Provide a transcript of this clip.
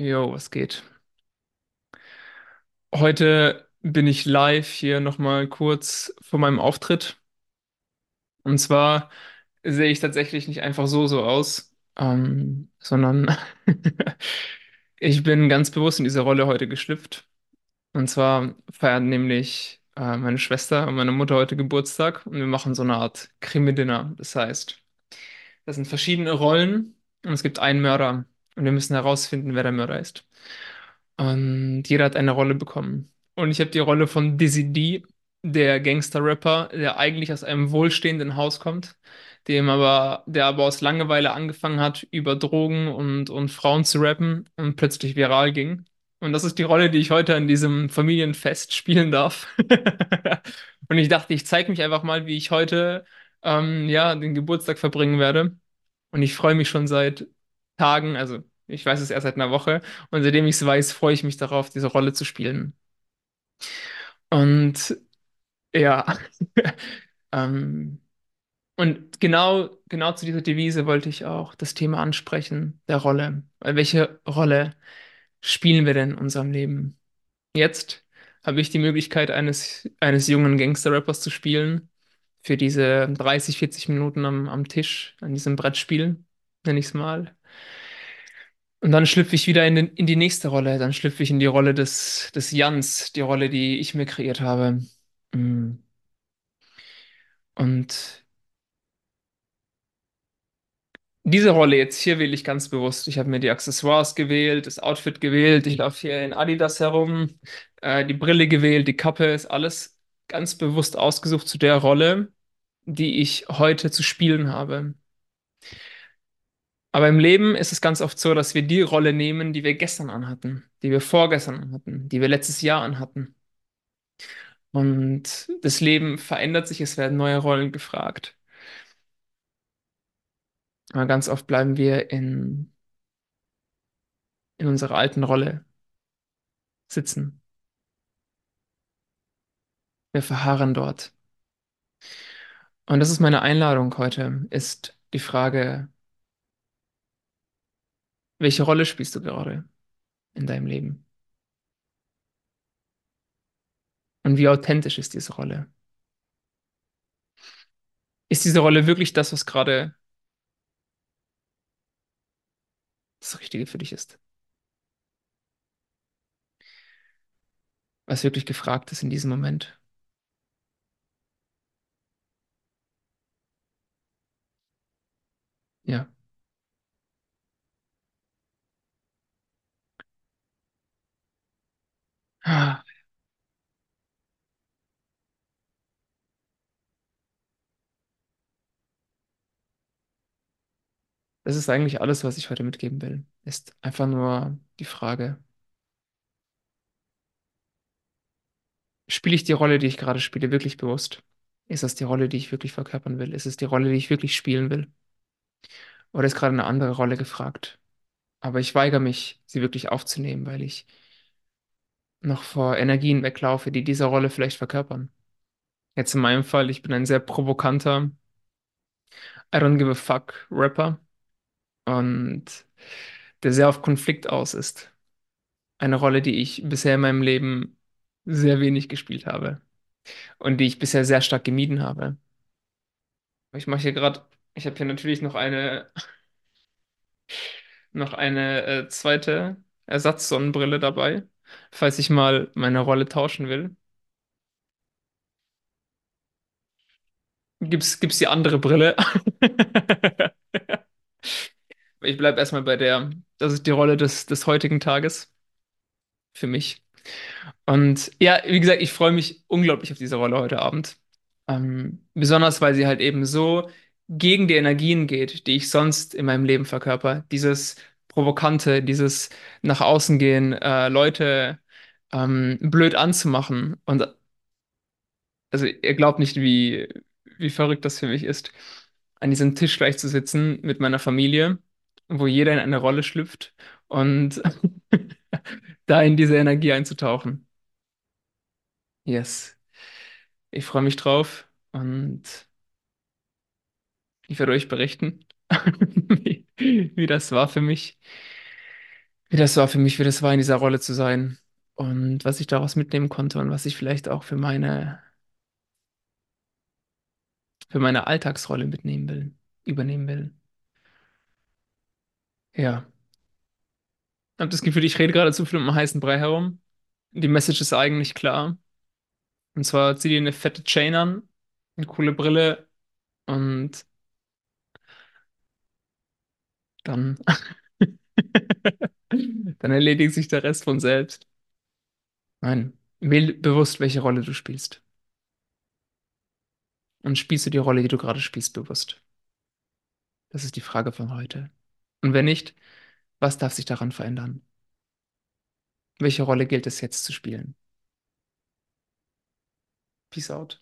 Jo, was geht? Heute bin ich live hier nochmal kurz vor meinem Auftritt. Und zwar sehe ich tatsächlich nicht einfach so so aus, ähm, sondern ich bin ganz bewusst in diese Rolle heute geschlüpft. Und zwar feiern nämlich äh, meine Schwester und meine Mutter heute Geburtstag und wir machen so eine Art Krimi-Dinner. Das heißt, das sind verschiedene Rollen und es gibt einen Mörder und wir müssen herausfinden, wer der Mörder ist. Und jeder hat eine Rolle bekommen. Und ich habe die Rolle von Dizzy D, der Gangster-Rapper, der eigentlich aus einem wohlstehenden Haus kommt, dem aber, der aber aus Langeweile angefangen hat, über Drogen und, und Frauen zu rappen und plötzlich viral ging. Und das ist die Rolle, die ich heute an diesem Familienfest spielen darf. Und ich dachte, ich zeige mich einfach mal, wie ich heute ähm, ja, den Geburtstag verbringen werde. Und ich freue mich schon seit Tagen, also ich weiß es erst seit einer Woche. Und seitdem ich es weiß, freue ich mich darauf, diese Rolle zu spielen. Und ja, ähm, und genau, genau zu dieser Devise wollte ich auch das Thema ansprechen, der Rolle. Welche Rolle spielen wir denn in unserem Leben? Jetzt habe ich die Möglichkeit, eines, eines jungen Gangster-Rappers zu spielen, für diese 30, 40 Minuten am, am Tisch, an diesem Brettspiel, nenne ich es mal. Und dann schlüpfe ich wieder in, den, in die nächste Rolle. Dann schlüpfe ich in die Rolle des, des Jans, die Rolle, die ich mir kreiert habe. Mm. Und diese Rolle jetzt hier wähle ich ganz bewusst. Ich habe mir die Accessoires gewählt, das Outfit gewählt. Ich laufe hier in Adidas herum, äh, die Brille gewählt, die Kappe ist alles ganz bewusst ausgesucht zu der Rolle, die ich heute zu spielen habe. Aber im Leben ist es ganz oft so, dass wir die Rolle nehmen, die wir gestern anhatten, die wir vorgestern anhatten, die wir letztes Jahr anhatten. Und das Leben verändert sich, es werden neue Rollen gefragt. Aber ganz oft bleiben wir in, in unserer alten Rolle sitzen. Wir verharren dort. Und das ist meine Einladung heute, ist die Frage, welche Rolle spielst du gerade in deinem Leben? Und wie authentisch ist diese Rolle? Ist diese Rolle wirklich das, was gerade das Richtige für dich ist? Was wirklich gefragt ist in diesem Moment? Ja. Das ist eigentlich alles, was ich heute mitgeben will. Ist einfach nur die Frage, spiele ich die Rolle, die ich gerade spiele, wirklich bewusst? Ist das die Rolle, die ich wirklich verkörpern will? Ist es die Rolle, die ich wirklich spielen will? Oder ist gerade eine andere Rolle gefragt? Aber ich weigere mich, sie wirklich aufzunehmen, weil ich noch vor Energien weglaufe, die diese Rolle vielleicht verkörpern. Jetzt in meinem Fall, ich bin ein sehr provokanter I don't give a fuck Rapper und der sehr auf Konflikt aus ist. Eine Rolle, die ich bisher in meinem Leben sehr wenig gespielt habe und die ich bisher sehr stark gemieden habe. Ich mache hier gerade, ich habe hier natürlich noch eine, noch eine äh, zweite Ersatzsonnenbrille dabei, falls ich mal meine Rolle tauschen will. Gibt's, gibt's die andere Brille? Ich bleibe erstmal bei der, das ist die Rolle des, des heutigen Tages für mich. Und ja, wie gesagt, ich freue mich unglaublich auf diese Rolle heute Abend. Ähm, besonders, weil sie halt eben so gegen die Energien geht, die ich sonst in meinem Leben verkörper. Dieses Provokante, dieses nach außen gehen, äh, Leute ähm, blöd anzumachen. Und also ihr glaubt nicht, wie, wie verrückt das für mich ist, an diesem Tisch gleich zu sitzen mit meiner Familie, wo jeder in eine Rolle schlüpft und da in diese Energie einzutauchen. Yes. Ich freue mich drauf und ich werde euch berichten, wie, wie das war für mich. wie das war für mich, wie das war, in dieser Rolle zu sein und was ich daraus mitnehmen konnte und was ich vielleicht auch für meine, für meine Alltagsrolle mitnehmen will, übernehmen will. Ja, ich habe das Gefühl, ich rede gerade zu viel um einen heißen Brei herum. Die Message ist eigentlich klar. Und zwar zieh dir eine fette Chain an, eine coole Brille und dann, dann erledigt sich der Rest von selbst. Nein, wähl bewusst, welche Rolle du spielst. Und spielst du die Rolle, die du gerade spielst, bewusst? Das ist die Frage von heute. Und wenn nicht, was darf sich daran verändern? Welche Rolle gilt es jetzt zu spielen? Peace out.